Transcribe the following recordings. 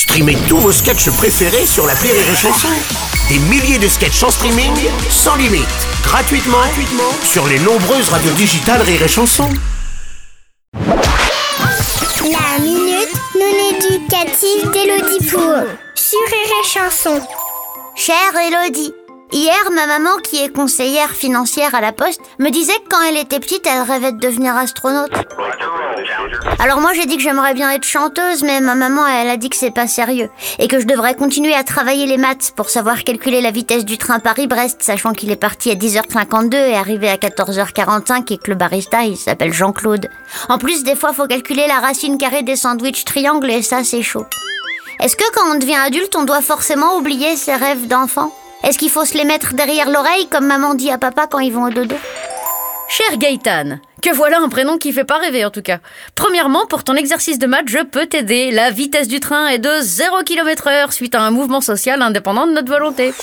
Streamez tous vos sketchs préférés sur la Rire et Chanson. Des milliers de sketchs en streaming, sans limite, gratuitement, gratuitement sur les nombreuses radios digitales Rire et Chanson. La minute non éducative d'Elodie Pour sur Rire et Chanson. Chère Elodie, hier ma maman qui est conseillère financière à la poste me disait que quand elle était petite elle rêvait de devenir astronaute. Alors moi j'ai dit que j'aimerais bien être chanteuse mais ma maman elle a dit que c'est pas sérieux et que je devrais continuer à travailler les maths pour savoir calculer la vitesse du train Paris-Brest sachant qu'il est parti à 10h52 et arrivé à 14h45 et que le barista il s'appelle Jean-Claude. En plus des fois faut calculer la racine carrée des sandwichs triangles et ça c'est chaud. Est-ce que quand on devient adulte on doit forcément oublier ses rêves d'enfant? Est-ce qu'il faut se les mettre derrière l'oreille comme maman dit à papa quand ils vont au dodo? Cher Gaëtan, que voilà un prénom qui fait pas rêver en tout cas. Premièrement, pour ton exercice de maths, je peux t'aider. La vitesse du train est de 0 km heure suite à un mouvement social indépendant de notre volonté.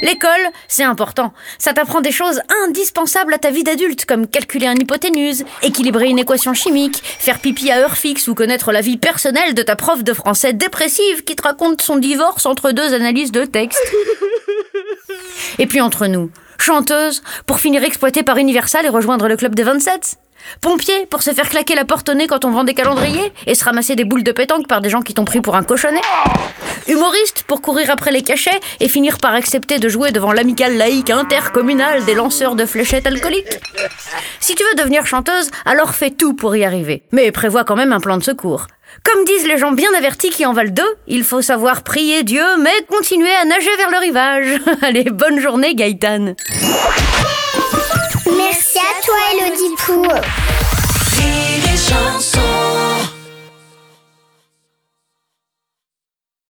L'école, c'est important. Ça t'apprend des choses indispensables à ta vie d'adulte, comme calculer un hypoténuse, équilibrer une équation chimique, faire pipi à heure fixe ou connaître la vie personnelle de ta prof de français dépressive qui te raconte son divorce entre deux analyses de texte. Et puis entre nous, chanteuse pour finir exploitée par Universal et rejoindre le club des 27 Pompier pour se faire claquer la porte au nez quand on vend des calendriers et se ramasser des boules de pétanque par des gens qui t'ont pris pour un cochonnet. Humoriste pour courir après les cachets et finir par accepter de jouer devant l'amicale laïque intercommunale des lanceurs de fléchettes alcooliques Si tu veux devenir chanteuse, alors fais tout pour y arriver. Mais prévois quand même un plan de secours. Comme disent les gens bien avertis qui en valent deux, il faut savoir prier Dieu, mais continuer à nager vers le rivage. Allez, bonne journée, Gaëtan. Merci à toi, Elodie chanson